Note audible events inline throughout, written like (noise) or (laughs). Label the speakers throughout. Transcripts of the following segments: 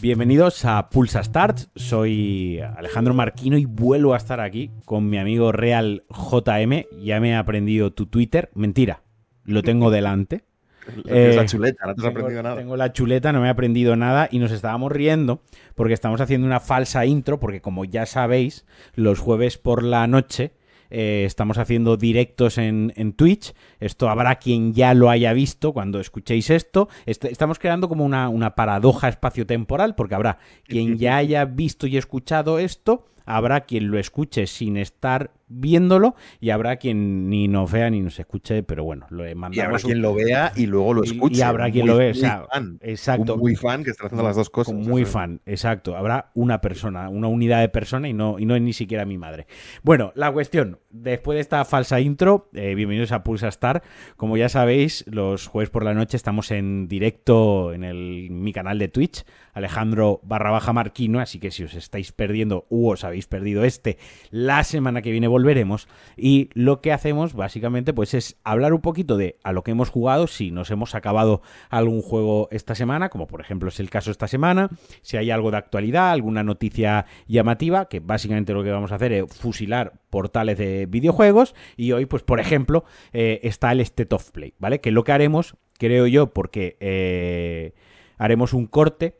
Speaker 1: Bienvenidos a Pulsa Start, soy Alejandro Marquino y vuelvo a estar aquí con mi amigo Real JM. Ya me he aprendido tu Twitter, mentira, lo tengo delante.
Speaker 2: Eh, la chuleta, no te has aprendido nada.
Speaker 1: Tengo la chuleta, no me he aprendido nada y nos estábamos riendo porque estamos haciendo una falsa intro porque como ya sabéis, los jueves por la noche eh, estamos haciendo directos en, en, Twitch. Esto habrá quien ya lo haya visto cuando escuchéis esto. estamos creando como una, una paradoja espaciotemporal porque habrá quien ya haya visto y escuchado esto habrá quien lo escuche sin estar viéndolo y habrá quien ni nos vea ni nos escuche, pero bueno, lo mandamos.
Speaker 2: Y habrá quien lo vea y luego lo escuche.
Speaker 1: Y, habrá quien lo vea, exacto.
Speaker 2: muy fan que está haciendo las dos cosas.
Speaker 1: Muy fan, exacto. Habrá una persona, una unidad de persona y no, y no es ni siquiera mi madre. Bueno, la cuestión, después de esta falsa intro, eh, bienvenidos a Pulsa Star. Como ya sabéis, los jueves por la noche estamos en directo en el, mi canal de Twitch, Alejandro barra baja Marquino, así que si os estáis perdiendo u os habéis perdido este, la semana que viene volveremos y lo que hacemos básicamente pues es hablar un poquito de a lo que hemos jugado, si nos hemos acabado algún juego esta semana, como por ejemplo es el caso esta semana, si hay algo de actualidad, alguna noticia llamativa, que básicamente lo que vamos a hacer es fusilar portales de videojuegos y hoy pues por ejemplo eh, está el State of Play, ¿vale? Que lo que haremos, creo yo, porque eh, haremos un corte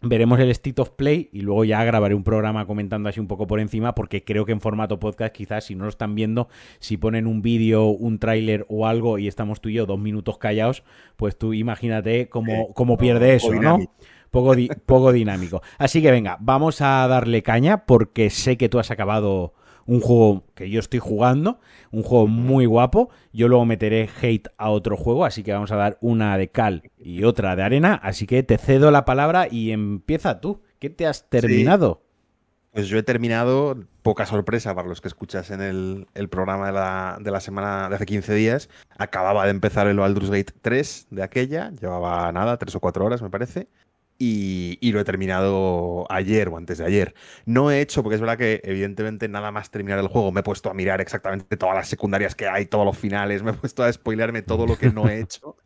Speaker 1: veremos el State of Play y luego ya grabaré un programa comentando así un poco por encima porque creo que en formato podcast quizás si no lo están viendo, si ponen un vídeo, un tráiler o algo y estamos tú y yo dos minutos callados, pues tú imagínate cómo, cómo pierde eso, ¿no? Poco, poco dinámico. Así que venga, vamos a darle caña porque sé que tú has acabado un juego que yo estoy jugando, un juego muy guapo. Yo luego meteré hate a otro juego, así que vamos a dar una de cal y otra de arena. Así que te cedo la palabra y empieza tú. ¿Qué te has terminado?
Speaker 2: Pues yo he terminado, poca sorpresa para los que escuchas en el, programa de la, de la, semana de hace 15 días. Acababa de empezar el Baldur's Gate 3 de aquella, llevaba nada, tres o cuatro horas me parece y, lo he terminado ayer o antes de ayer. No he hecho, porque es verdad que evidentemente nada más terminar el juego me he puesto a mirar exactamente todas las secundarias que hay, todos los finales, me he puesto a spoilearme todo lo que no he hecho.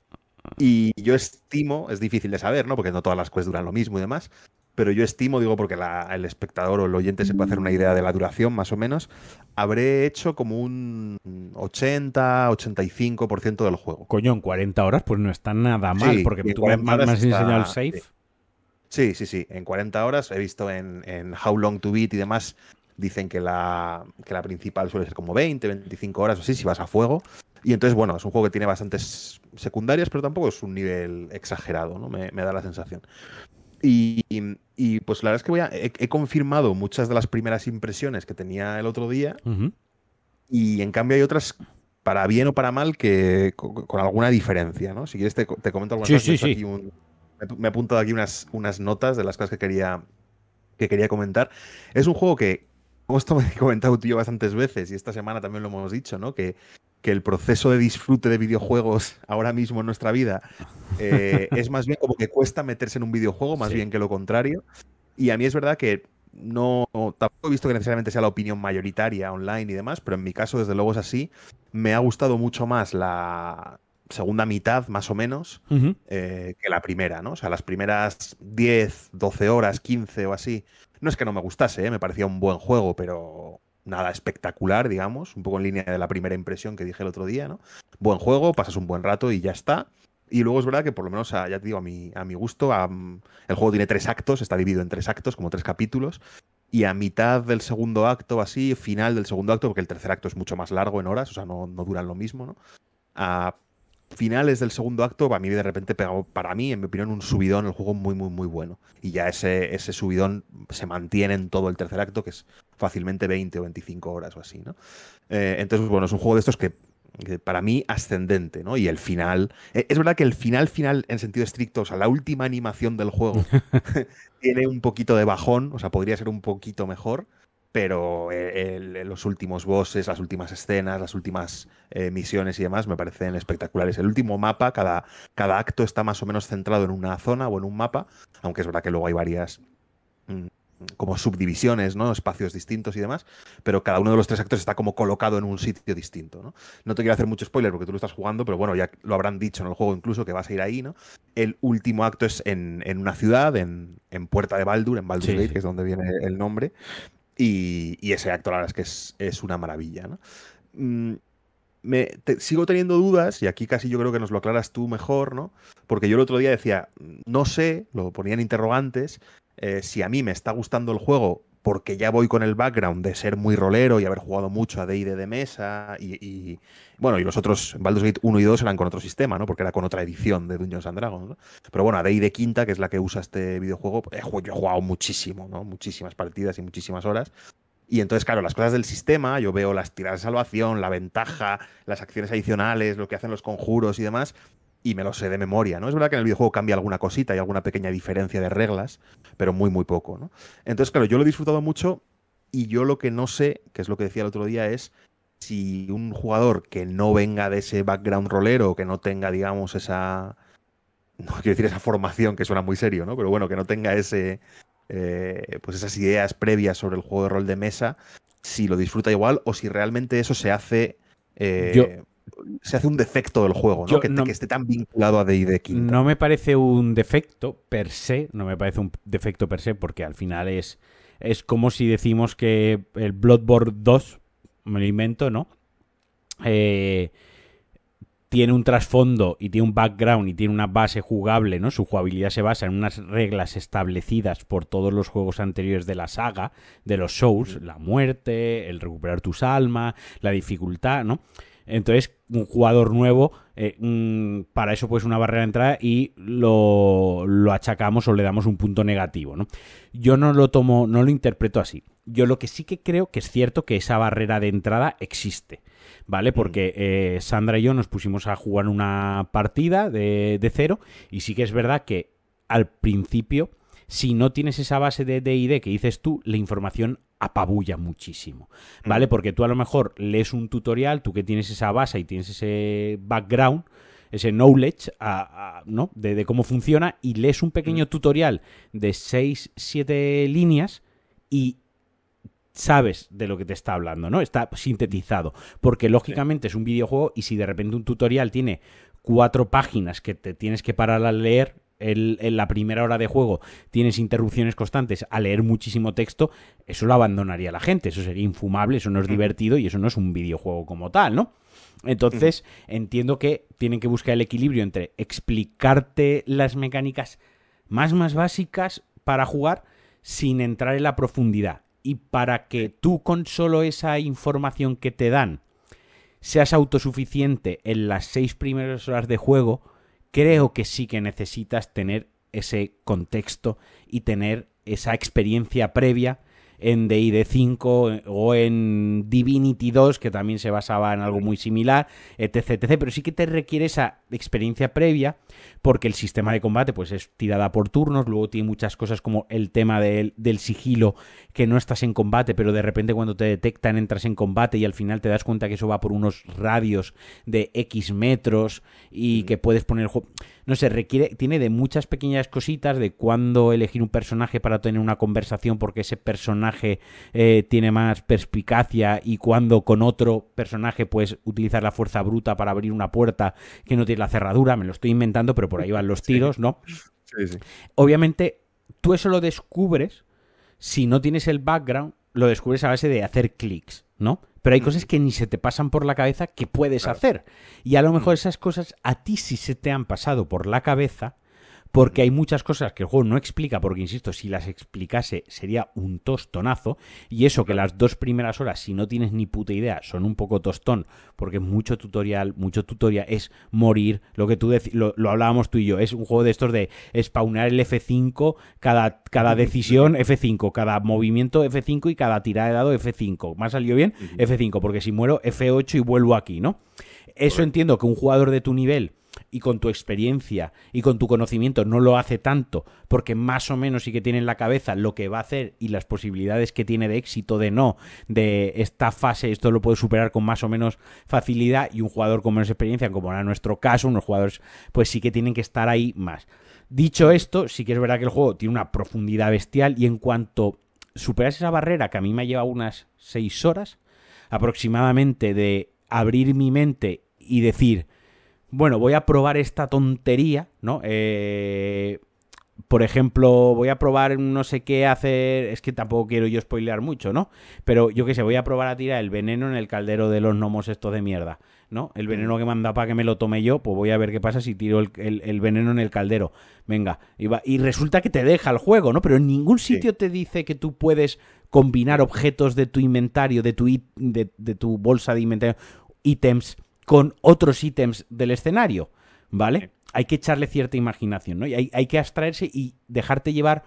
Speaker 2: Y yo estimo, es difícil de saber, ¿no? Porque no todas las quests duran lo mismo y demás, pero yo estimo, digo, porque el espectador o el oyente se puede hacer una idea de la duración, más o menos, habré hecho como un 80-85% del juego.
Speaker 1: Coño, en 40 horas, pues no está nada mal, porque tú me, has enseñado el save.
Speaker 2: Sí, sí, sí. En 40 horas he visto en, How Long to Beat y demás. Dicen que la, que la principal suele ser como 20, 25 horas o así, si vas a fuego. Y entonces, bueno, es un juego que tiene bastantes secundarias, pero tampoco es un nivel exagerado, ¿no? Me, da la sensación. Y, pues la verdad es que voy a, he, confirmado muchas de las primeras impresiones que tenía el otro día. Y en cambio hay otras, para bien o para mal, que con, alguna diferencia, ¿no? Si quieres te, comento algunas
Speaker 1: sí, sí, aquí
Speaker 2: un, me he apuntado aquí unas, unas notas de las cosas que quería, que quería comentar. Es un juego que, como esto me he comentado tú y yo bastantes veces, y esta semana también lo hemos dicho, ¿no? Que, que el proceso de disfrute de videojuegos (laughs) ahora mismo en nuestra vida eh, es más bien como que cuesta meterse en un videojuego, más bien que lo contrario. Y a mí es verdad que no tampoco he visto que necesariamente sea la opinión mayoritaria online y demás, pero en mi caso desde luego es así. Me ha gustado mucho más la, segunda mitad, más o menos, eh, que la primera, ¿no? O sea, las primeras 10, 12 horas, 15 o así. No es que no me gustase, ¿eh? me parecía un buen juego, pero nada espectacular, digamos, un poco en línea de la primera impresión que dije el otro día, ¿no? Buen juego, pasas un buen rato y ya está. Y luego es verdad que por lo menos, ya te digo, a mi, a mi gusto, el juego tiene tres actos, está dividido en tres actos, como tres capítulos. Y a mitad del segundo acto, así, final del segundo acto, porque el tercer acto es mucho más largo en horas, o sea, no, no duran lo mismo, ¿no? A finales del segundo acto, a mí de repente pegó, para mí, en mi opinión, un subidón, el juego muy, muy, muy bueno. Y ya ese, ese subidón se mantiene en todo el tercer acto, que es fácilmente 20 o 25 horas o así, ¿no? Eh, entonces, bueno, es un juego de estos que, para mí ascendente, ¿no? Y el final, e, es verdad que el final, final, en sentido estricto, o sea, la última animación del juego (laughs) (laughs) tiene un poquito de bajón, o sea, podría ser un poquito mejor, pero eh, los últimos bosses, las últimas escenas, las últimas eh, misiones y demás me parecen espectaculares. El último mapa, cada, cada acto está más o menos centrado en una zona o en un mapa, aunque es verdad que luego hay varias, mm, como subdivisiones, ¿no? Espacios distintos y demás, pero cada uno de los tres actos está como colocado en un sitio distinto, ¿no? No te quiero hacer mucho spoiler porque tú lo estás jugando, pero bueno, ya lo habrán dicho en el juego incluso que vas a ir ahí, ¿no? El último acto es en, una ciudad, en, Puerta de Baldur, en Baldur Gate, que es donde viene el nombre, y, ese acto la verdad es que es, una maravilla, ¿no? Mm, me, sigo teniendo dudas, y aquí casi yo creo que nos lo aclaras tú mejor, ¿no? Porque yo el otro día decía, no sé, lo ponían interrogantes, eh, si a mí me está gustando el juego porque ya voy con el background de ser muy rolero y haber jugado mucho a D&D de mesa y, bueno, y los otros Baldur's Gate 1 y 2 eran con otro sistema, ¿no? Porque era con otra edición de Dungeons and Dragons, ¿no? Pero bueno, a D&D quinta, que es la que usa este videojuego, yo he jugado muchísimo, ¿no? Muchísimas partidas y muchísimas horas. Y entonces, claro, las cosas del sistema, yo veo las tiradas de salvación, la ventaja, las acciones adicionales, lo que hacen los conjuros y demás, y me lo sé de memoria, ¿no? Es verdad que en el videojuego cambia alguna cosita y alguna pequeña diferencia de reglas, pero muy, muy poco, ¿no? Entonces, claro, yo lo he disfrutado mucho y yo lo que no sé, que es lo que decía el otro día, es si un jugador que no venga de ese background rolero, que no tenga, digamos, esa... (laughs) No quiero decir esa formación, que suena muy serio, ¿no? Pero bueno, que no tenga ese... Eh, pues esas ideas previas sobre el juego de rol de mesa, si lo disfruta igual o si realmente eso se hace... Eh, se hace un defecto del juego, ¿no? que, esté tan vinculado a D&D quinta.
Speaker 1: No me parece un defecto per se, no me parece un defecto per se, porque al final es, es como si decimos que el Bloodborne 2, me lo invento, ¿no? Eh, tiene un trasfondo y tiene un background y tiene una base jugable, ¿no? Su jugabilidad se basa en unas reglas establecidas por todos los juegos anteriores de la saga, de los shows, la muerte, el recuperar tus almas, la dificultad, ¿no? Entonces, un jugador nuevo, eh, para eso pues una barrera de entrada y lo, lo, achacamos o le damos un punto negativo, ¿no? Yo no lo tomo, no lo interpreto así. Yo lo que sí que creo que es cierto que esa barrera de entrada existe, ¿vale? Mm. Porque eh, Sandra y yo nos pusimos a jugar una partida de, de cero y sí que es verdad que al principio si no tienes esa base de DD que dices tú, la información apabulla muchísimo, ¿vale? Mm. Porque tú a lo mejor lees un tutorial, tú que tienes esa base y tienes ese background, ese knowledge ¿no? De, cómo funciona y lees un pequeño mm. tutorial de 6, 7 líneas y sabes de lo que te está hablando, ¿no? Está sintetizado, porque lógicamente es un videojuego y si de repente un tutorial tiene cuatro páginas que te tienes que parar a leer, en la primera hora de juego tienes interrupciones constantes a leer muchísimo texto, eso lo abandonaría la gente, eso sería infumable, eso no es divertido y eso no es un videojuego como tal, ¿no? Entonces, entiendo que tienen que buscar el equilibrio entre explicarte las mecánicas más más básicas para jugar sin entrar en la profundidad. Y para que tú con solo esa información que te dan seas autosuficiente en las seis primeras horas de juego, creo que sí que necesitas tener ese contexto y tener esa experiencia previa en DD 5 o en Divinity 2, que también se basaba en algo muy similar, etc, etc. Pero sí que te requiere esa experiencia previa, porque el sistema de combate pues es tirada por turnos, luego tiene muchas cosas como el tema del, del sigilo, que no estás en combate, pero de repente cuando te detectan entras en combate y al final te das cuenta que eso va por unos radios de X metros y que puedes poner el juego no sé, requiere, tiene de muchas pequeñas cositas de cuándo elegir un personaje para tener una conversación porque ese personaje eh, tiene más perspicacia y cuándo con otro personaje puedes utilizar la fuerza bruta para abrir una puerta que no tiene la cerradura, me lo estoy inventando, pero por ahí van los tiros, ¿no? Sí, sí. Obviamente, tú eso lo descubres si no tienes el background, lo descubres a base de hacer clics, ¿no? Pero hay cosas que ni se te pasan por la cabeza que puedes hacer. Y a lo mejor esas cosas a ti sí se te han pasado por la cabeza porque hay muchas cosas que el juego no explica, porque insisto, si las explicase sería un tostonazo, y eso que las dos primeras horas, si no tienes ni puta idea, son un poco tostón, porque mucho tutorial, mucho tutorial es morir, lo que tú lo, lo, hablábamos tú y yo, es un juego de estos de spawnar el F5, cada, cada decisión F5, cada movimiento F5 y cada tirada de dado F5. ¿Me ha salido bien? F5, porque si muero F8 y vuelvo aquí, ¿no? Eso entiendo que un jugador de tu nivel y con tu experiencia y con tu conocimiento no lo hace tanto, porque más o menos sí que tiene en la cabeza lo que va a hacer y las posibilidades que tiene de éxito, de no, de esta fase, esto lo puede superar con más o menos facilidad, y un jugador con menos experiencia, como era nuestro caso, unos jugadores, pues sí que tienen que estar ahí más. Dicho esto, sí que es verdad que el juego tiene una profundidad bestial y en cuanto superas esa barrera que a mí me ha llevado unas seis horas aproximadamente de abrir mi mente y decir, bueno, voy a probar esta tontería, ¿no? Eh, por ejemplo, voy a probar no sé qué hacer, es que tampoco quiero yo spoilear mucho, ¿no? Pero yo qué sé, voy a probar a tirar el veneno en el caldero de los gnomos estos de mierda, ¿no? El veneno que manda para que me lo tome yo, pues voy a ver qué pasa si tiro el, veneno en el caldero. Venga, y, y, resulta que te deja el juego, ¿no? Pero en ningún sitio te dice que tú puedes combinar objetos de tu inventario, de tu, de, de tu bolsa de inventario, ítems, con otros ítems del escenario, ¿vale? hay que echarle cierta imaginación, ¿no? Y hay, que abstraerse y dejarte llevar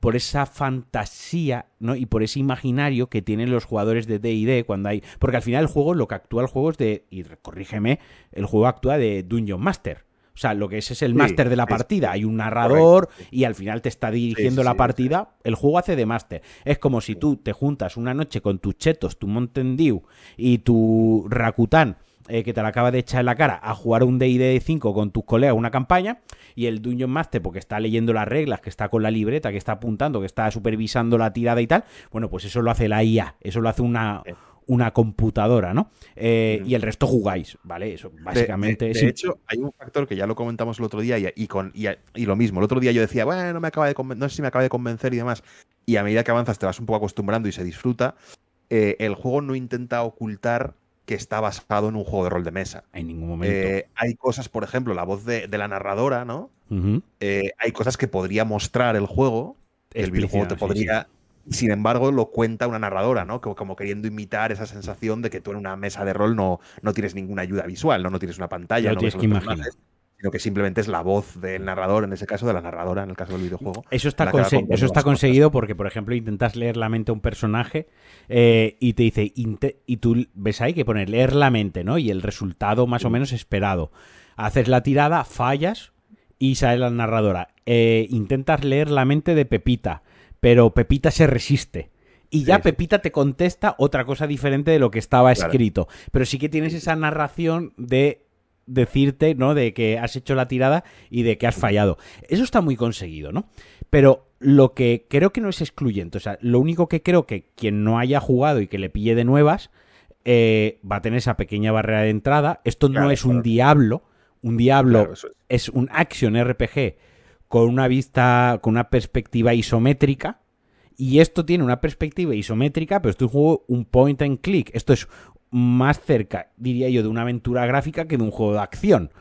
Speaker 1: por esa fantasía, ¿no? Y por ese imaginario que tienen los jugadores de D&D cuando hay... Porque al final el juego, lo que actúa el juego es de... Y corrígeme, el juego actúa de Dungeon Master. O sea, lo que es es el máster de la partida. Hay un narrador y al final te está dirigiendo la partida. El juego hace de máster. Es como si tú te juntas una noche con tus chetos, tu Mountain Dew y tu Rakután eh, que te la acaba de echar en la cara a jugar un D&D 5 con tus colegas una campaña y el Dungeon Master porque está leyendo las reglas, que está con la libreta, que está apuntando, que está supervisando la tirada y tal, bueno, pues eso lo hace la IA, eso lo hace una, una computadora, ¿no? Eh, y el resto jugáis, ¿vale? Eso básicamente
Speaker 2: de, de, hecho, hay un factor que ya lo comentamos el otro día y, con, y, lo mismo. El otro día yo decía, bueno, no, me acaba de no sé si me acaba de convencer y demás. Y a medida que avanzas te vas un poco acostumbrando y se disfruta. Eh, el juego no intenta ocultar que está basado en un juego de rol de mesa.
Speaker 1: En ningún momento.
Speaker 2: Eh, hay cosas, por ejemplo, la voz de, la narradora, ¿no? Eh, hay cosas que podría mostrar el juego. El videojuego te podría. Sin embargo, lo cuenta una narradora, ¿no? Como, como, queriendo imitar esa sensación de que tú en una mesa de rol no, no tienes ninguna ayuda visual, ¿no? No tienes una pantalla, no,
Speaker 1: tienes que imaginar
Speaker 2: sino que simplemente es la voz del narrador, en ese caso de la narradora, en el caso del videojuego.
Speaker 1: Eso está, eso está conseguido porque, por ejemplo, intentas leer la mente a un personaje eh, y te dice, y tú ves ahí que pone leer la mente, ¿no? Y el resultado más o menos esperado. Haces la tirada, fallas y sale la narradora. Eh, intentas leer la mente de Pepita, pero Pepita se resiste. Y ya Pepita te contesta otra cosa diferente de lo que estaba escrito. Pero sí que tienes esa narración de decirte, ¿no? De que has hecho la tirada y de que has fallado. Eso está muy conseguido, ¿no? Pero lo que creo que no es excluyente, o sea, lo único que creo que quien no haya jugado y que le pille de nuevas eh, va a tener esa pequeña barrera de entrada. Esto no es un diablo, un diablo es. un action RPG con una vista, con una perspectiva isométrica. Y esto tiene una perspectiva isométrica, pero esto es un juego, un point and click. Esto es más cerca, diría yo, de una aventura gráfica que de un juego de acción.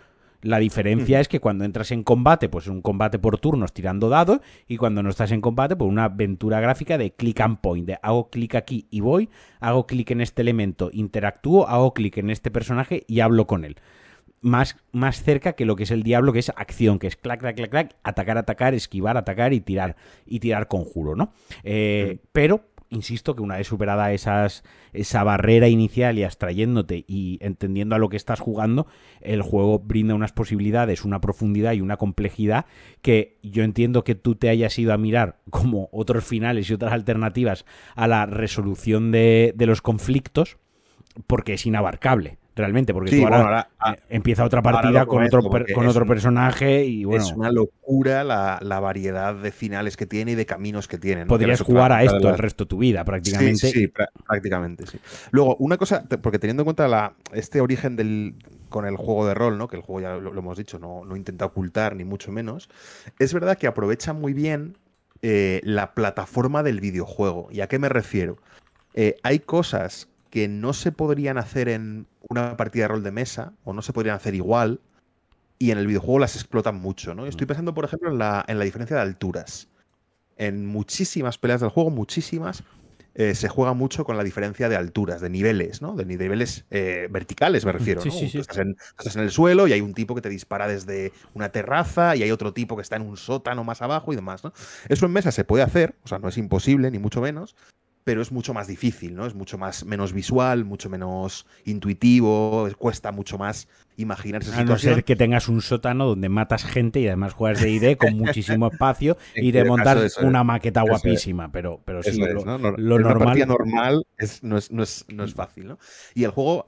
Speaker 1: La diferencia es que cuando entras en combate, pues es un combate por turnos tirando dados, y cuando no estás en combate, pues una aventura gráfica de click and point, de hago clic aquí y voy, hago clic en este elemento, interactúo, hago clic en este personaje y hablo con él. Más, más cerca que lo que es el diablo, que es acción, que es clac, clac, clac, clac, atacar, atacar, esquivar, atacar y tirar, y tirar conjuro, ¿no? Eh, pero insisto que una vez superada esas, esa barrera inicial y abstrayéndote y entendiendo a lo que estás jugando, el juego brinda unas posibilidades, una profundidad y una complejidad que yo entiendo que tú te hayas ido a mirar como otros finales y otras alternativas a la resolución de, de los conflictos porque es inabarcable realmente, porque tú ahora, ah, empieza otra partida con, otro, con otro personaje y bueno.
Speaker 2: Es una locura la, variedad de finales que tiene y de caminos que tiene.
Speaker 1: Podrías jugar a esto el resto de tu vida, prácticamente.
Speaker 2: Sí, prácticamente, sí. Luego, una cosa, porque teniendo en cuenta la, este origen del, con el juego de rol, ¿no? Que el juego ya lo, hemos dicho, no, no, intenta ocultar, ni mucho menos. Es verdad que aprovecha muy bien eh, la plataforma del videojuego. ¿Y a qué me refiero? Eh, hay cosas que no se podrían hacer en una partida de rol de mesa, o no se podrían hacer igual, y en el videojuego las explotan mucho, ¿no? Estoy mm. pensando, por ejemplo, en la, en la diferencia de alturas. En muchísimas peleas del juego, muchísimas, eh, se juega mucho con la diferencia de alturas, de niveles, ¿no? De niveles eh, verticales, me refiero. ¿no? Estás, en, estás, en, el suelo y hay un tipo que te dispara desde una terraza y hay otro tipo que está en un sótano más abajo y demás, ¿no? Eso en mesa se puede hacer, o sea, no es imposible, ni mucho menos, pero es mucho más difícil, ¿no? Es mucho más menos visual, mucho menos intuitivo, cuesta mucho más imaginar esa
Speaker 1: A no ser que tengas un sótano donde matas gente y además juegas de ID con (laughs) muchísimo espacio y de montar una maqueta guapísima, pero, pero sí, lo, normal...
Speaker 2: normal no, es, no, es, no es fácil, ¿no? Y el juego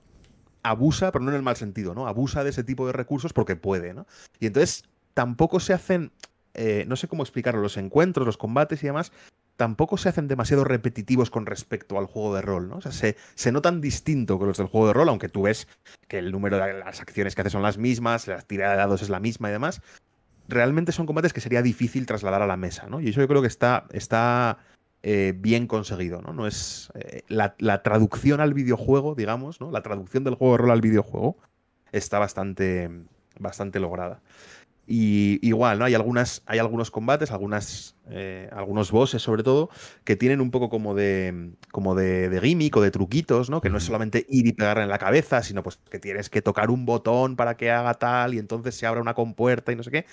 Speaker 2: abusa, pero no en el mal sentido, ¿no? Abusa de ese tipo de recursos porque puede, ¿no? Y entonces tampoco se hacen, eh, no sé cómo explicarlo, los encuentros, los combates y demás, tampoco se hacen demasiado repetitivos con respecto al juego de rol, ¿no? O sea, se, se notan distinto que los del juego de rol, aunque tú ves que el número de las acciones que haces son las mismas, la tirada de dados es la misma y demás. Realmente son combates que sería difícil trasladar a la mesa, ¿no? Y eso yo creo que está, está eh, bien conseguido, ¿no? No es eh, la, la, traducción al videojuego, digamos, ¿no? La traducción del juego de rol al videojuego está bastante, bastante lograda. Y igual, ¿no? Hay algunas, hay algunos combates, algunas, eh, algunos bosses sobre todo, que tienen un poco como de, como de, de, gimmick o de truquitos, ¿no? Que no es solamente ir y pegarle en la cabeza, sino pues que tienes que tocar un botón para que haga tal y entonces se abra una compuerta y no sé qué.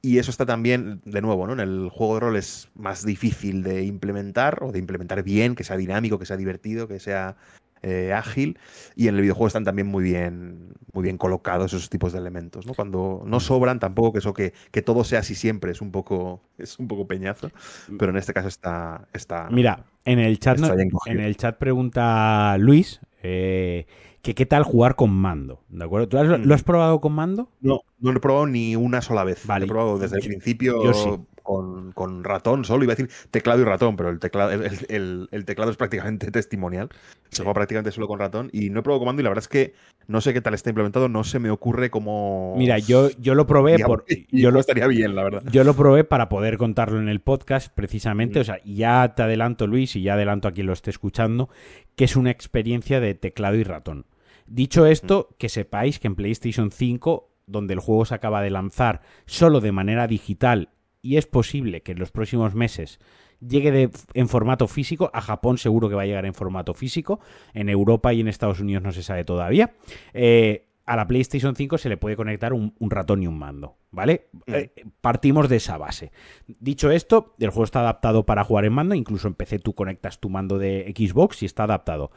Speaker 2: Y eso está también, de nuevo, ¿no? En el juego de rol es más difícil de implementar o de implementar bien, que sea dinámico, que sea divertido, que sea eh, ágil y en el videojuego están también muy bien, muy bien colocados esos tipos de elementos. ¿no? Cuando no sobran tampoco que eso que, que todo sea así siempre es un poco es un poco peñazo, pero en este caso está, está
Speaker 1: Mira, en el chat no, en el chat pregunta Luis eh, que qué tal jugar con mando, ¿de acuerdo? ¿Tú has, lo has probado con mando?
Speaker 2: No, no lo he probado ni una sola vez. Vale. Lo he probado desde el principio.
Speaker 1: Yo sí
Speaker 2: con, con, ratón solo, iba a decir teclado y ratón, pero el teclado, el, el, el teclado es prácticamente (laughs) testimonial. Se juega prácticamente solo con ratón y no he probado comando y la verdad es que no sé qué tal está implementado, no se me ocurre cómo...
Speaker 1: Mira, yo, yo lo probé por... (laughs)
Speaker 2: Yo lo estaría bien, la verdad.
Speaker 1: Yo lo probé para poder contarlo en el podcast, precisamente. Mm. O sea, ya te adelanto, Luis, y ya adelanto a quien lo esté escuchando, que es una experiencia de teclado y ratón. Dicho esto, mm. que sepáis que en PlayStation 5 donde el juego se acaba de lanzar solo de manera digital y es posible que en los próximos meses llegue de, en formato físico. A Japón seguro que va a llegar en formato físico. En Europa y en Estados Unidos no se sabe todavía. Eh, a la PlayStation 5 se le puede conectar un, un ratón y un mando, ¿vale? Mm. Eh, partimos de esa base. Dicho esto, el juego está adaptado para jugar en mando, incluso en PC tú conectas tu mando de Xbox y está adaptado.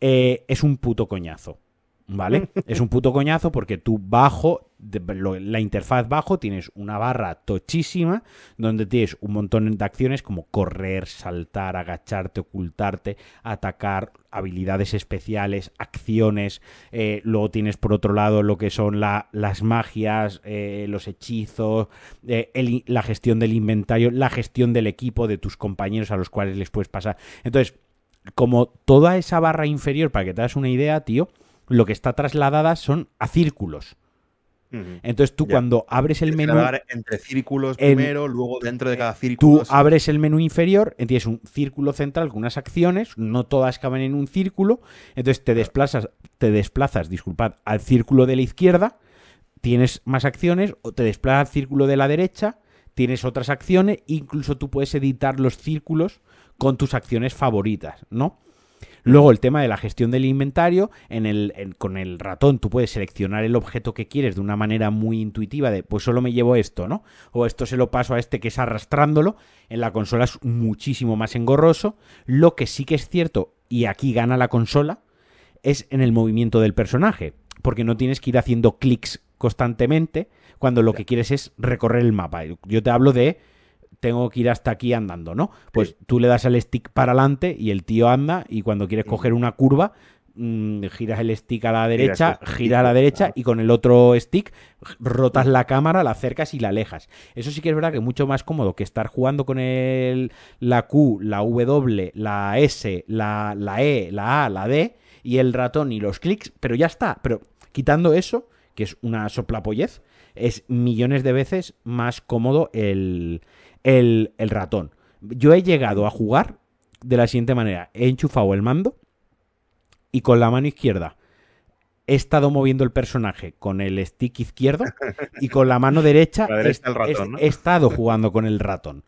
Speaker 1: Eh, es un puto coñazo. ¿vale? (laughs) es un puto coñazo porque tú bajo, la interfaz bajo, tienes una barra tochísima donde tienes un montón de acciones como correr, saltar, agacharte, ocultarte, atacar, habilidades especiales, acciones. Eh, luego tienes por otro lado lo que son la, las magias, eh, los hechizos, eh, la gestión del inventario, la gestión del equipo, de tus compañeros a los cuales les puedes pasar. Entonces, como toda esa barra inferior, para que te das una idea, tío, lo que está trasladada son a círculos. Entonces tú ya. cuando abres el menú...
Speaker 2: Entre círculos primero, luego dentro de cada círculo...
Speaker 1: Tú abres el menú inferior, tienes un círculo central con unas acciones, no todas caben en un círculo, entonces te desplazas, te desplazas, disculpad, al círculo de la izquierda, tienes más acciones, o te desplazas al círculo de la derecha, tienes otras acciones, incluso tú puedes editar los círculos con tus acciones favoritas, ¿no? Luego el tema de la gestión del inventario, en el, en, con el ratón tú puedes seleccionar el objeto que quieres de una manera muy intuitiva de pues solo me llevo esto, ¿no? O esto se lo paso a este que es arrastrándolo. En la consola es muchísimo más engorroso. Lo que sí que es cierto, y aquí gana la consola, es en el movimiento del personaje. Porque no tienes que ir haciendo clics constantemente cuando lo que quieres es recorrer el mapa. Yo te hablo de tengo que ir hasta aquí andando, ¿no? Pues sí. tú le das el stick para adelante y el tío anda y cuando quieres mm. coger una curva mmm, giras el stick a la derecha, giras gira a la derecha claro. y con el otro stick rotas la cámara, la acercas y la alejas. Eso sí que es verdad que es mucho más cómodo que estar jugando con el, la Q, la W, la S, la, la E, la A, la D y el ratón y los clics, pero ya está. Pero quitando eso, que es una soplapollez, es millones de veces más cómodo el, el, el ratón. Yo he llegado a jugar de la siguiente manera. He enchufado el mando y con la mano izquierda he estado moviendo el personaje con el stick izquierdo y con la mano derecha, (laughs)
Speaker 2: la derecha he, ratón, ¿no?
Speaker 1: he, estado jugando con el ratón.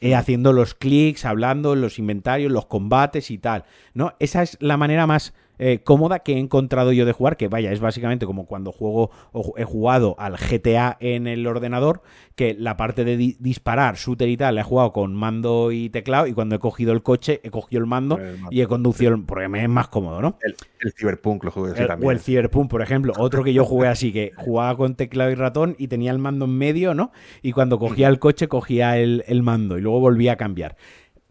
Speaker 1: Eh, haciendo los clics, hablando, los inventarios, los combates y tal. ¿no? Esa es la manera más eh, cómoda que he encontrado yo de jugar, que vaya, es básicamente como cuando juego o he jugado al GTA en el ordenador, que la parte de di disparar, shooter y tal, la he jugado con mando y teclado, y cuando he cogido el coche, he cogido el mando, el mando. y he conducido, el, porque me es más cómodo, ¿no?
Speaker 2: El, el Cyberpunk lo jugué así
Speaker 1: el,
Speaker 2: también.
Speaker 1: O el Cyberpunk, por ejemplo, otro que yo jugué así, que jugaba con teclado y ratón y tenía el mando en medio, ¿no? Y cuando cogía el coche, cogía el, el mando y luego volvía a cambiar.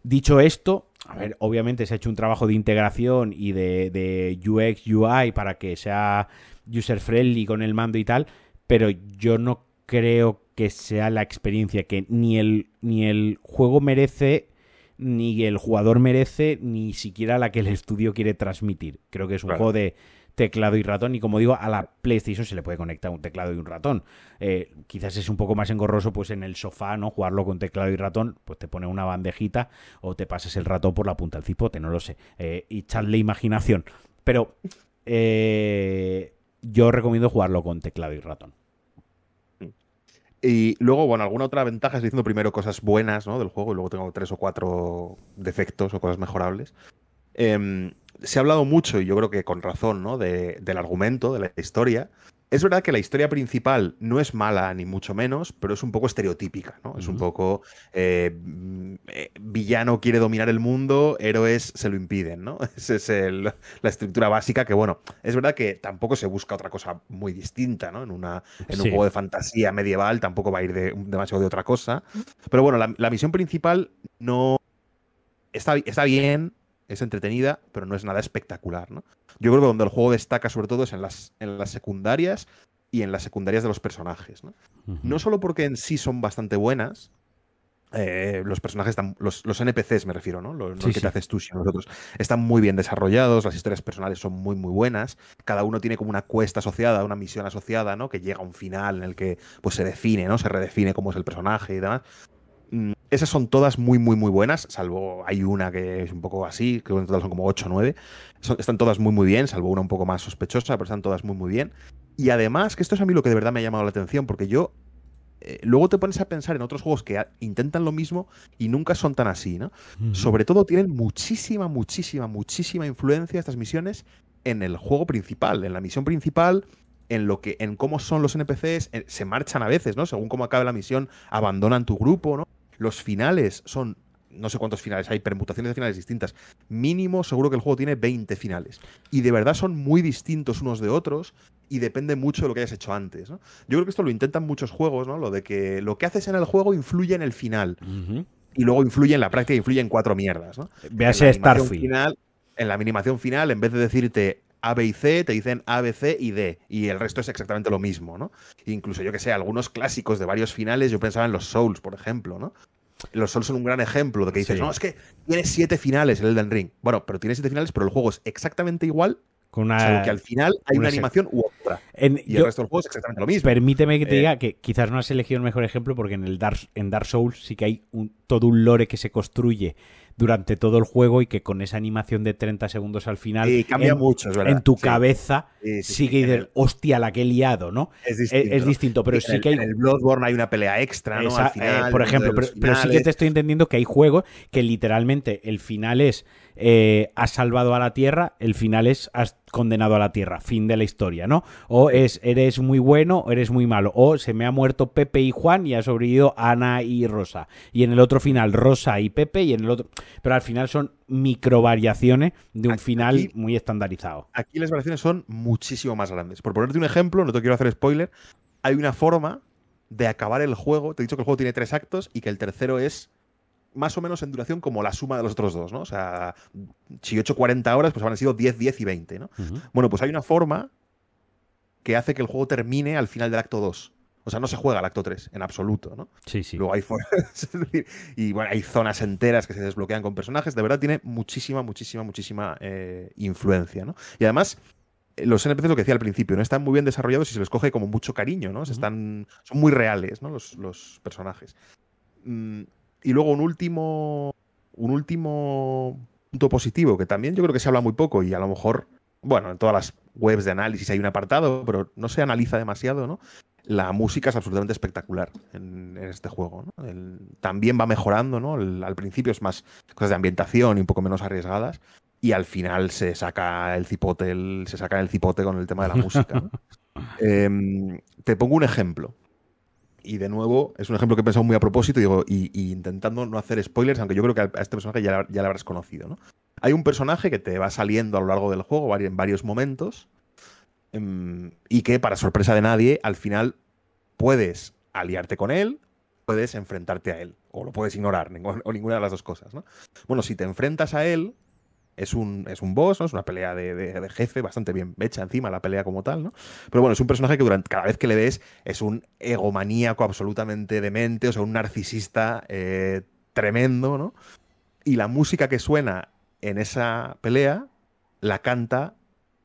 Speaker 1: Dicho esto, a ver, obviamente se ha hecho un trabajo de integración y de, de UX, UI para que sea user friendly con el mando y tal, pero yo no creo que sea la experiencia que ni el, ni el juego merece ni el jugador merece, ni siquiera la que el estudio quiere transmitir. Creo que es un juego de teclado y ratón y como digo, a la PlayStation se le puede conectar un teclado y un ratón. Eh, quizás es un poco más engorroso pues en el sofá, ¿no? Jugarlo con teclado y ratón, pues te pone una bandejita o te pasas el ratón por la punta del cipote, no lo sé. Eh, y echarle imaginación. Pero eh, yo recomiendo jugarlo con teclado y ratón.
Speaker 2: Y luego, bueno, alguna otra ventaja, estoy diciendo primero cosas buenas ¿no? del juego y luego tengo tres o cuatro defectos o cosas mejorables. Em, se ha hablado mucho, y yo creo que con razón, ¿no? De, del argumento, de la historia. Es verdad que la historia principal no es mala, ni mucho menos, pero es un poco estereotípica, ¿no? Es un poco eh, eh, villano quiere dominar el mundo, héroes se lo impiden, ¿no? (laughs) Esa es la estructura básica que, bueno, es verdad que tampoco se busca otra cosa muy distinta, ¿no? En, una, en un juego de fantasía medieval tampoco va a ir demasiado de otra cosa. Pero bueno, la, misión principal no... Está, está bien, es entretenida, pero no es nada espectacular, ¿no? Yo creo que donde el juego destaca sobre todo es en las, en las secundarias y en las secundarias de los personajes, ¿no? No solo porque en sí son bastante buenas, eh, los personajes están, los, NPCs me refiero, ¿no? Los, que te haces tú, sino nosotros. Están muy bien desarrollados, las historias personales son muy, muy buenas. Cada uno tiene como una cuesta asociada, una misión asociada, ¿no? Que llega a un final en el que pues se define, ¿no? Se redefine cómo es el personaje y demás. Mm, esas son todas muy, muy, muy buenas, salvo hay una que es un poco así, creo que en total son como 8 o 9. están todas muy, muy bien, salvo una un poco más sospechosa, pero están todas muy, muy bien. Y además, que esto es a mí lo que de verdad me ha llamado la atención, porque yo eh, luego te pones a pensar en otros juegos que intentan lo mismo y nunca son tan así, ¿no? Sobre todo tienen muchísima, muchísima, muchísima influencia estas misiones en el juego principal, en la misión principal, en lo que, en cómo son los NPCs, se marchan a veces, ¿no? Según cómo acabe la misión, abandonan tu grupo, ¿no? Los finales son. No sé cuántos finales hay, permutaciones de finales distintas. Mínimo, seguro que el juego tiene 20 finales. Y de verdad son muy distintos unos de otros y depende mucho de lo que hayas hecho antes. Yo creo que esto lo intentan muchos juegos, ¿no? Lo de que lo que haces en el juego influye en el final. Y luego influye en la práctica, influye en cuatro mierdas. ¿no?
Speaker 1: Véase Starfield.
Speaker 2: en la minimación final, en vez de decirte a, B y C, te dicen A, B, C y D. Y el resto es exactamente lo mismo, ¿no? Incluso, yo que sé, algunos clásicos de varios finales, yo pensaba en los Souls, por ejemplo, ¿no? Los Souls son un gran ejemplo de que dices, no, es que tiene siete finales el Elden Ring. Bueno, pero tiene siete finales, pero el juego es exactamente igual con una, que al final hay una, animación u otra. y el resto del juego es exactamente lo mismo.
Speaker 1: Permíteme que te eh, diga que quizás no has elegido el mejor ejemplo porque en el Dark, en Dark Souls sí que hay un, todo un lore que se construye durante todo el juego y que con esa animación de 30 segundos al final
Speaker 2: cambia en, mucho,
Speaker 1: en tu cabeza sigue y dices, hostia, la que he liado, ¿no? Es distinto, pero sí que hay...
Speaker 2: En el Bloodborne hay una pelea extra, ¿no? al final,
Speaker 1: eh, por ejemplo, pero, sí que te estoy entendiendo que hay juegos que literalmente el final es eh, has salvado a la Tierra, el final es has condenado a la Tierra, fin de la historia, ¿no? O es eres muy bueno o eres muy malo, o se me ha muerto Pepe y Juan y ha sobrevivido Ana y Rosa. Y en el otro final Rosa y Pepe y en el otro... Pero al final son micro variaciones de un final muy estandarizado.
Speaker 2: Aquí las variaciones son muchísimo más grandes. Por ponerte un ejemplo, no te quiero hacer spoiler, hay una forma de acabar el juego. Te he dicho que el juego tiene tres actos y que el tercero es más o menos en duración como la suma de los otros dos, ¿no? O sea, si 8 40 horas, pues habrán sido 10, 10 y 20, ¿no? Bueno, pues hay una forma que hace que el juego termine al final del acto 2. O sea, no se juega el acto 3 en absoluto, ¿no?
Speaker 1: Sí, sí.
Speaker 2: Luego hay (laughs) y bueno, hay zonas enteras que se desbloquean con personajes. De verdad tiene muchísima, muchísima, muchísima eh, influencia, ¿no? Y además, los NPCs, lo que decía al principio, ¿no? Están muy bien desarrollados y se les coge como mucho cariño, ¿no? están, son muy reales, ¿no? Los, los personajes. Y luego un último, un último punto positivo, que también yo creo que se habla muy poco y a lo mejor, bueno, en todas las webs de análisis hay un apartado, pero no se analiza demasiado, ¿no? La música es absolutamente espectacular en, este juego. ¿no? también va mejorando, ¿no? al principio es más cosas de ambientación y un poco menos arriesgadas. Y al final se saca el cipote, se saca el cipote con el tema de la música. (laughs) Em, te pongo un ejemplo y de nuevo, es un ejemplo que he pensado muy a propósito digo, y, intentando no hacer spoilers, aunque yo creo que a este personaje ya, ya lo habrás conocido. ¿no? Hay un personaje que te va saliendo a lo largo del juego en varios momentos em, y que, para sorpresa de nadie, al final puedes aliarte con él, puedes enfrentarte a él, o lo puedes ignorar, o ninguna de las dos cosas. ¿no? Bueno, si te enfrentas a él, es un, es un boss, ¿no? Es una pelea de, jefe bastante bien hecha encima, la pelea como tal, ¿no? Pero bueno, es un personaje que durante cada vez que le ves es un egomaníaco absolutamente demente, o sea, un narcisista eh, tremendo, ¿no? y la música que suena en esa pelea la canta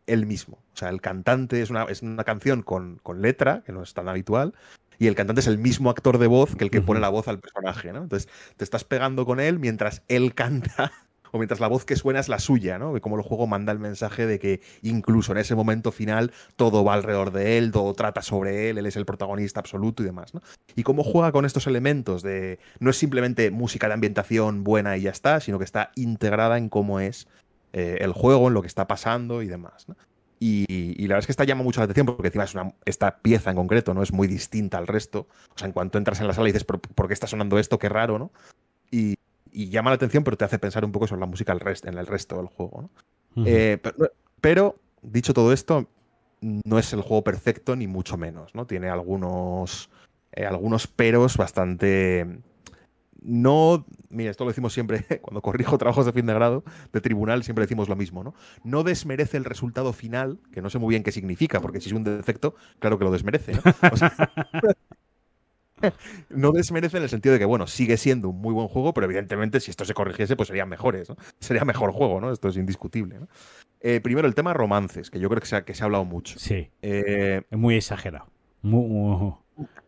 Speaker 2: él mismo. O sea, el cantante es una, es una canción con, con letra, que no es tan habitual, y el cantante es el mismo actor de voz que el que pone la voz al personaje, ¿no? Entonces te estás pegando con él mientras él (laughs) canta o mientras la voz que suena es la suya, ¿no? como el juego manda el mensaje de que incluso en ese momento final todo va alrededor de él, todo trata sobre él, él es el protagonista absoluto y demás, ¿no? Y cómo juega con estos elementos de no es simplemente música de ambientación buena y ya está, sino que está integrada en cómo es eh, el juego, en lo que está pasando y demás, ¿no? Y, la verdad es que esta llama mucho la atención porque encima es esta pieza en concreto no es muy distinta al resto. O sea, en cuanto entras en la sala y dices, ¿por, qué está sonando esto? Qué raro, ¿no? Y, y llama la atención, pero te hace pensar un poco sobre la música en el resto del juego. Eh, pero, dicho todo esto, no es el juego perfecto, ni mucho menos. ¿no? Tiene algunos, eh, algunos peros bastante. No. Mira, esto lo decimos siempre (laughs) cuando corrijo trabajos de fin de grado de tribunal, siempre decimos lo mismo, ¿no? No desmerece el resultado final, que no sé muy bien qué significa, porque si es un defecto, claro que lo desmerece. no (laughs) desmerece en el sentido de que, bueno, sigue siendo un muy buen juego, pero evidentemente si esto se corrigiese, pues serían mejores, ¿no? Sería mejor juego, ¿no? Esto es indiscutible, eh, primero, el tema romances, que yo creo que se ha, que se ha hablado mucho.
Speaker 1: Sí. Eh, es muy exagerado.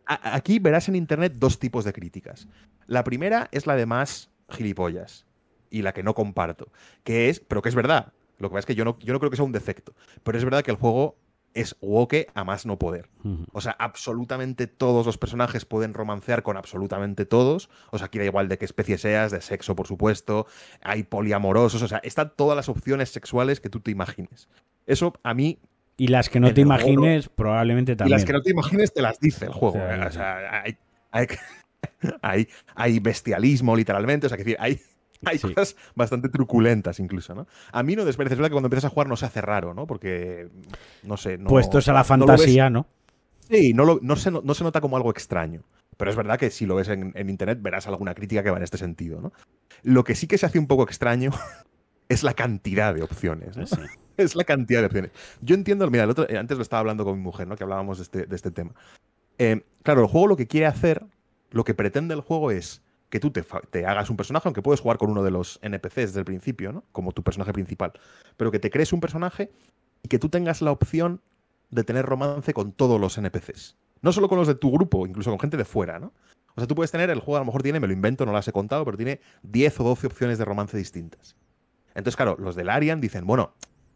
Speaker 2: Aquí verás en internet dos tipos de críticas. La primera es la de más gilipollas y la que no comparto, que es, pero que es verdad. Lo que pasa es que yo no, yo no creo que sea un defecto, pero es verdad que el juego es woke a más no poder. O sea, absolutamente todos los personajes pueden romancear con absolutamente todos. O sea, aquí da igual de qué especie seas, de sexo, por supuesto. Hay poliamorosos, o sea, están todas las opciones sexuales que tú te imagines. Eso a mí.
Speaker 1: Y las que no te imagines, probablemente también.
Speaker 2: Y las que no te imagines te las dice el juego. O sea, hay, hay, (laughs) hay, bestialismo, literalmente. O sea, que decir, hay (laughs) hay cosas bastante truculentas incluso, ¿no? A mí no desmerece, es verdad que cuando empiezas a jugar no se hace raro, ¿no? Porque, no sé... No,
Speaker 1: Puestos a la fantasía, ¿no?
Speaker 2: Sí, no, no, se, no, se, nota como algo extraño. Pero es verdad que si lo ves en, internet verás alguna crítica que va en este sentido, ¿no? Lo que sí que se hace un poco extraño (laughs) es la cantidad de opciones. ¿no? (laughs) es la cantidad de opciones. Yo entiendo, mira, eh, antes lo estaba hablando con mi mujer, ¿no? Que hablábamos de este, de este tema. Eh, claro, el juego lo que quiere hacer, lo que pretende el juego es que tú te, hagas un personaje, aunque puedes jugar con uno de los NPCs desde el principio, ¿no? Como tu personaje principal. Pero que te crees un personaje y que tú tengas la opción de tener romance con todos los NPCs. No solo con los de tu grupo, incluso con gente de fuera, ¿no? O sea, tú puedes tener, el juego a lo mejor tiene, me lo invento, no las he contado, pero tiene 10 o 12 opciones de romance distintas. Entonces, claro, los del Arian dicen, bueno,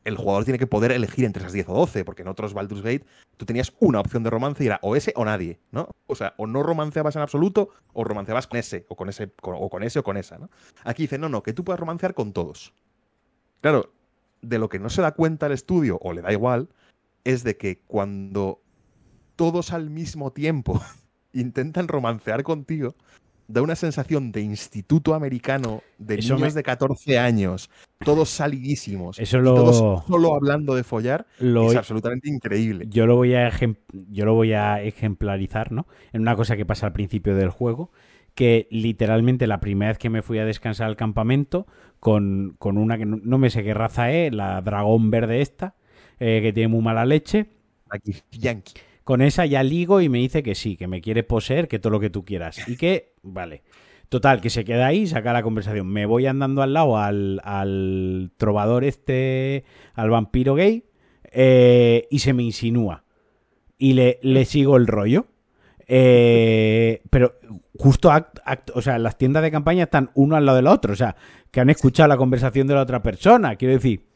Speaker 2: el jugador tiene que poder elegir entre esas 10 o 12, porque en otros Baldur's Gate tú tenías una opción de romance y era o ese o nadie, ¿no? O sea, o no romanceabas en absoluto o romanceabas con ese, o con ese, o con ese o con esa, ¿no? Aquí dice, no, no, que tú puedas romancear con todos. Claro, de lo que no se da cuenta el estudio, o le da igual, es de que cuando todos al mismo tiempo (laughs) intentan romancear contigo, da una sensación de instituto americano de niños de 14 años, todos salidísimos,
Speaker 1: Eso
Speaker 2: todos solo hablando de follar, es absolutamente increíble.
Speaker 1: Yo lo, voy a yo lo voy a ejemplarizar, ¿no? En una cosa que pasa al principio del juego, que literalmente la primera vez que me fui a descansar al campamento, con, con una que no, me sé qué raza es, la dragón verde esta, eh, que tiene muy mala leche.
Speaker 2: Aquí, Yankee.
Speaker 1: Con esa ya ligo y me dice que sí, que me quiere poseer, que todo lo que tú quieras. Y que, vale. Total, que se queda ahí, saca la conversación. Me voy andando al lado al, trovador este, al vampiro gay, eh, y se me insinúa. Y le, le sigo el rollo. Eh, pero justo, o sea, las tiendas de campaña están uno al lado del otro, o sea, que han escuchado la conversación de la otra persona. Quiero decir,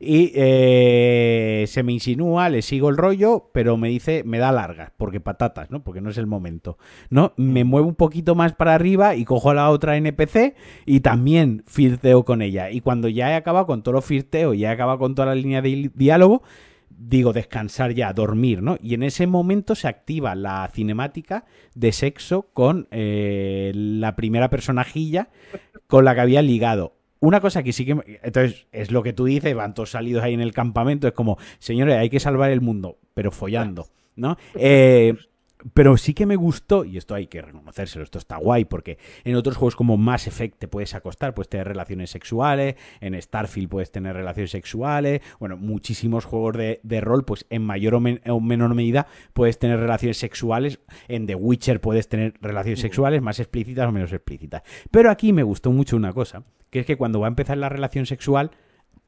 Speaker 1: y eh, se me insinúa, le sigo el rollo, pero me dice, me da largas, porque patatas, ¿no? Porque no es el momento, ¿no? Me muevo un poquito más para arriba y cojo la otra NPC y también firteo con ella. Y cuando ya he acabado con todo los firteos, ya he acabado con toda la línea de diálogo, digo, descansar ya, dormir, ¿no? Y en ese momento se activa la cinemática de sexo con eh, la primera personajilla con la que había ligado. Una cosa que sí que... Entonces, es lo que tú dices, van todos salidos ahí en el campamento, es como, señores, hay que salvar el mundo, pero follando, ¿no? Eh, pero sí que me gustó, y esto hay que reconocérselo, esto está guay, porque en otros juegos como Mass Effect te puedes acostar, puedes tener relaciones sexuales, en Starfield puedes tener relaciones sexuales, bueno, muchísimos juegos de, rol, pues en mayor o, menor medida puedes tener relaciones sexuales, en The Witcher puedes tener relaciones sexuales más explícitas o menos explícitas. Pero aquí me gustó mucho una cosa, que es que cuando va a empezar la relación sexual,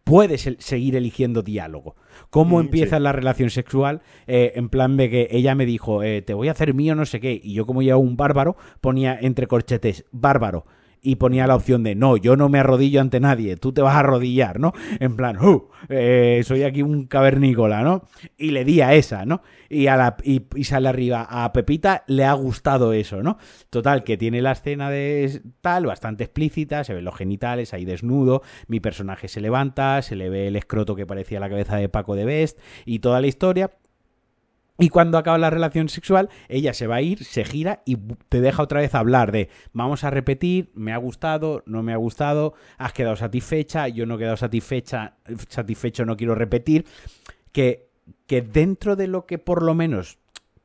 Speaker 1: puedes seguir eligiendo diálogo. ¿Cómo mm, empieza la relación sexual? Eh, en plan de que ella me dijo, eh, te voy a hacer mío, no sé qué, y yo como ya un bárbaro, ponía entre corchetes, bárbaro y ponía la opción de no, yo no me arrodillo ante nadie, tú te vas a arrodillar, ¿no? En plan, uh, eh, soy aquí un cavernícola, ¿no? Y le di a esa, ¿no? Y, a la, y, sale arriba, a Pepita le ha gustado eso, ¿no? Total, que tiene la escena de tal, bastante explícita, se ven los genitales ahí desnudo, mi personaje se levanta, se le ve el escroto que parecía la cabeza de Paco de Best y toda la historia, y cuando acaba la relación sexual, ella se va a ir, se gira y te deja otra vez hablar de vamos a repetir, me ha gustado, no me ha gustado, has quedado satisfecha, yo no he quedado satisfecha, satisfecho, no quiero repetir. Que, que dentro de lo que por lo menos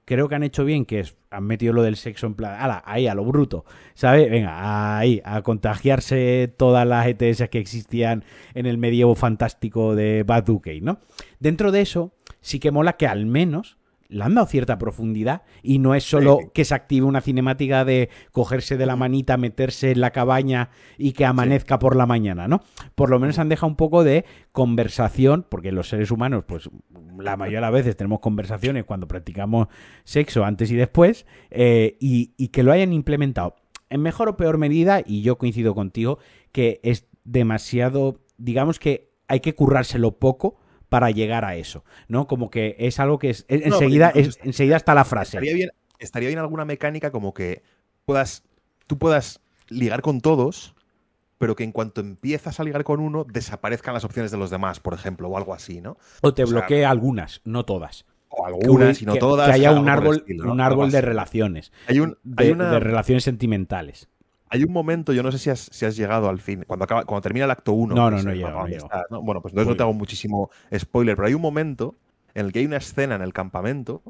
Speaker 1: creo que han hecho bien, que es, han metido lo del sexo en plan, ala, ahí, a lo bruto, ¿sabes? Venga, ahí, a contagiarse todas las ETS que existían en el medievo fantástico de Bad Duque, ¿no? Dentro de eso, sí que mola que al menos le han dado cierta profundidad y no es solo que se active una cinemática de cogerse de la manita, meterse en la cabaña y que amanezca por la mañana, ¿no? Por lo menos han dejado un poco de conversación, porque los seres humanos, pues la mayoría de las veces tenemos conversaciones cuando practicamos sexo antes y después, eh, y, y que lo hayan implementado en mejor o peor medida, y yo coincido contigo, que es demasiado, digamos que hay que currárselo poco para llegar a eso, ¿no? Como que es algo que es, enseguida, enseguida está la frase.
Speaker 2: Estaría bien, estaría bien alguna mecánica como que puedas, tú puedas ligar con todos, pero que en cuanto empiezas a ligar con uno, desaparezcan las opciones de los demás, por ejemplo, o algo así, ¿no?
Speaker 1: O te bloquee algunas, no todas.
Speaker 2: O algunas y no todas.
Speaker 1: Que haya un árbol, un árbol de relaciones. Hay, un, de relaciones sentimentales.
Speaker 2: Hay un momento, yo no sé si has, si has llegado al fin, cuando, acaba, cuando termina el acto 1.
Speaker 1: No, no, no, no,
Speaker 2: Bueno, pues entonces no te hago muchísimo spoiler, pero hay un momento en el que hay una escena en el campamento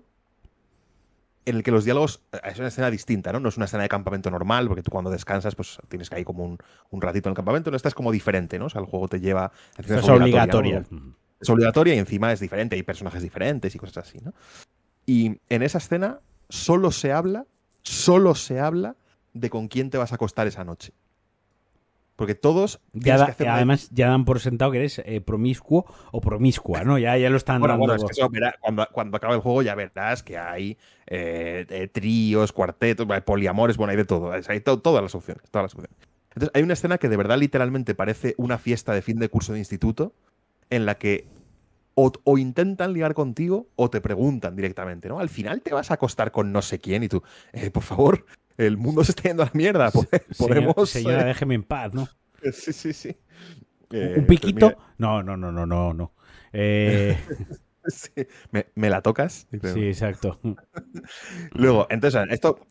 Speaker 2: en el que los diálogos eh, es una escena distinta, ¿no? No es una escena de campamento normal, porque tú cuando descansas, pues tienes que ir como un, un ratito en el campamento. No, esta es como diferente, ¿no? O sea, el juego te lleva.
Speaker 1: Es, obligatoria.
Speaker 2: Es obligatoria y encima es diferente, hay personajes diferentes y cosas así, ¿no? Y en esa escena solo se habla, solo se habla de con quién te vas a acostar esa noche. Porque todos.
Speaker 1: Ya además, ya dan por sentado que eres eh, promiscuo o promiscua, ¿no? Ya, ya lo están dando.
Speaker 2: cuando, cuando acabe el juego ya verás que hay eh, eh, tríos, cuartetos, poliamores, bueno, hay de todo. Hay todas las opciones. Todas las opciones. Entonces, hay una escena que de verdad literalmente parece una fiesta de fin de curso de instituto en la que o, o, intentan ligar contigo o te preguntan directamente, ¿no? Al final te vas a acostar con no sé quién y tú, por favor, el mundo se está yendo a la mierda. Podemos.
Speaker 1: Señora, eh, déjeme en paz, ¿no? (laughs)
Speaker 2: Sí, sí, sí.
Speaker 1: ¿Un eh, piquito? No, no, no, no, no, no. (laughs) Eh,
Speaker 2: ¿Me, la tocas?
Speaker 1: Sí, exacto. (laughs)
Speaker 2: Luego, entonces, esto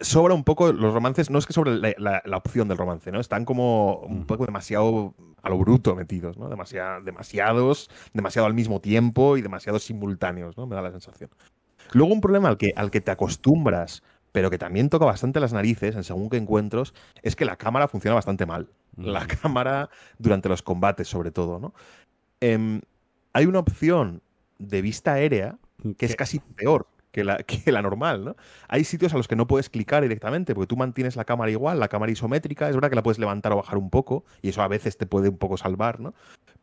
Speaker 2: sobra un poco los romances, no es que sobre la, opción del romance, ¿no? Están como un poco demasiado a lo bruto metidos, ¿no? demasiados, demasiado al mismo tiempo y demasiados simultáneos, ¿no? Me da la sensación. Luego un problema al que, al que te acostumbras pero que también toca bastante las narices en según qué encuentros, es que la cámara funciona bastante mal. La cámara durante los combates, sobre todo, ¿no? Em, hay una opción de vista aérea que es casi peor que la, (laughs) que la normal, ¿no? Hay sitios a los que no puedes clicar directamente, porque tú mantienes la cámara igual, la cámara isométrica, es verdad que la puedes levantar o bajar un poco, y eso a veces te puede un poco salvar, ¿no?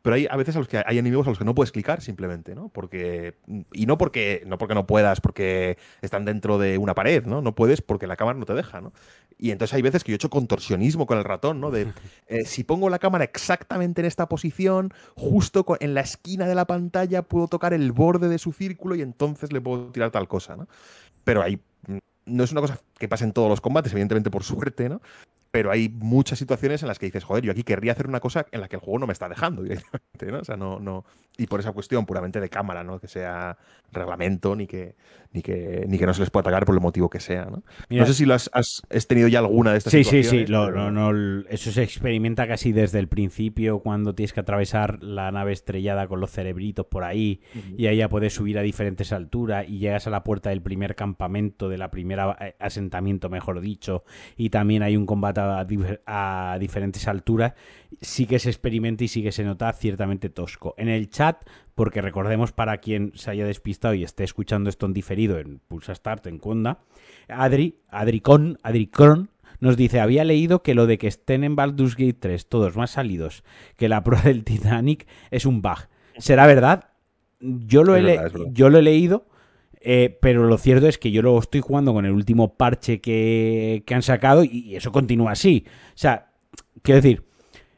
Speaker 2: Pero hay a veces a los que hay enemigos a los que no puedes clicar simplemente, ¿no? Porque. Y no porque, no porque no puedas, porque están dentro de una pared, ¿no? No puedes porque la cámara no te deja, ¿no? Y entonces hay veces que yo he hecho contorsionismo con el ratón, ¿no? De (laughs) eh, si pongo la cámara exactamente en esta posición, justo en la esquina de la pantalla puedo tocar el borde de su círculo y entonces le puedo tirar tal cosa, ¿no? Pero ahí no es una cosa que pasa en todos los combates, evidentemente por suerte, ¿no? Pero hay muchas situaciones en las que dices, joder, yo aquí querría hacer una cosa en la que el juego no me está dejando (laughs) directamente, ¿no? O sea, no, no. Y por esa cuestión puramente de cámara, ¿no? Que sea reglamento, ni que, ni que, ni que no se les pueda atacar por el motivo que sea, ¿no? no sé si lo has, has, tenido ya alguna de estas
Speaker 1: sí, Sí, sí, sí. eso se experimenta casi desde el principio, cuando tienes que atravesar la nave estrellada con los cerebritos por ahí, y ahí ya puedes subir a diferentes alturas, y llegas a la puerta del primer campamento, de la primera eh, asentamiento, mejor dicho, y también hay un combate a, diferentes alturas, sí que se experimenta y sí que se nota ciertamente tosco. En el chat, porque recordemos para quien se haya despistado y esté escuchando esto en diferido en Pulsa Start, en Conda, Adri, Adricon, Adricron, nos dice, había leído que lo de que estén en Baldur's Gate 3 todos más salidos que la (laughs) prueba del Titanic es un bug. ¿Será verdad? Yo lo, he, yo lo he leído, eh, pero lo cierto es que yo lo estoy jugando con el último parche que, han sacado y, eso continúa así. O sea, quiero decir,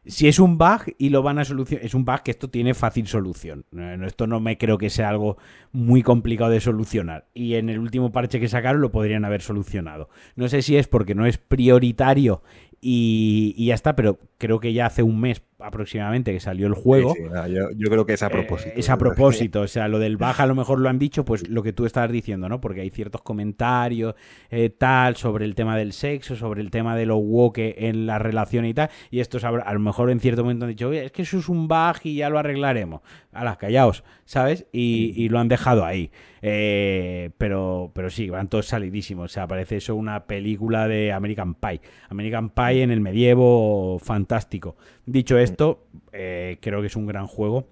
Speaker 1: si es un bug y lo van a solucionar, es un bug que esto tiene fácil solución. Esto no me creo que sea algo muy complicado de solucionar. Y en el último parche que sacaron lo podrían haber solucionado. No sé si es porque no es prioritario y, ya está, pero creo que ya hace un mes aproximadamente que salió el juego.
Speaker 2: yo, creo que es a propósito.
Speaker 1: es a propósito, o sea, lo del baja a lo mejor lo han dicho, pues lo que tú estabas diciendo, ¿no? Porque hay ciertos comentarios eh, tal sobre el tema del sexo, sobre el tema de lo woke en la relación y tal, y estos a, lo mejor en cierto momento han dicho, oye, es que eso es un bug y ya lo arreglaremos. A las callaos, ¿sabes? Y, lo han dejado ahí. Eh, pero, pero sí, van todos salidísimos. O sea, parece eso una película de American Pie. American Pie en el medievo, fantástico. Dicho esto, eh, creo que es un gran juego.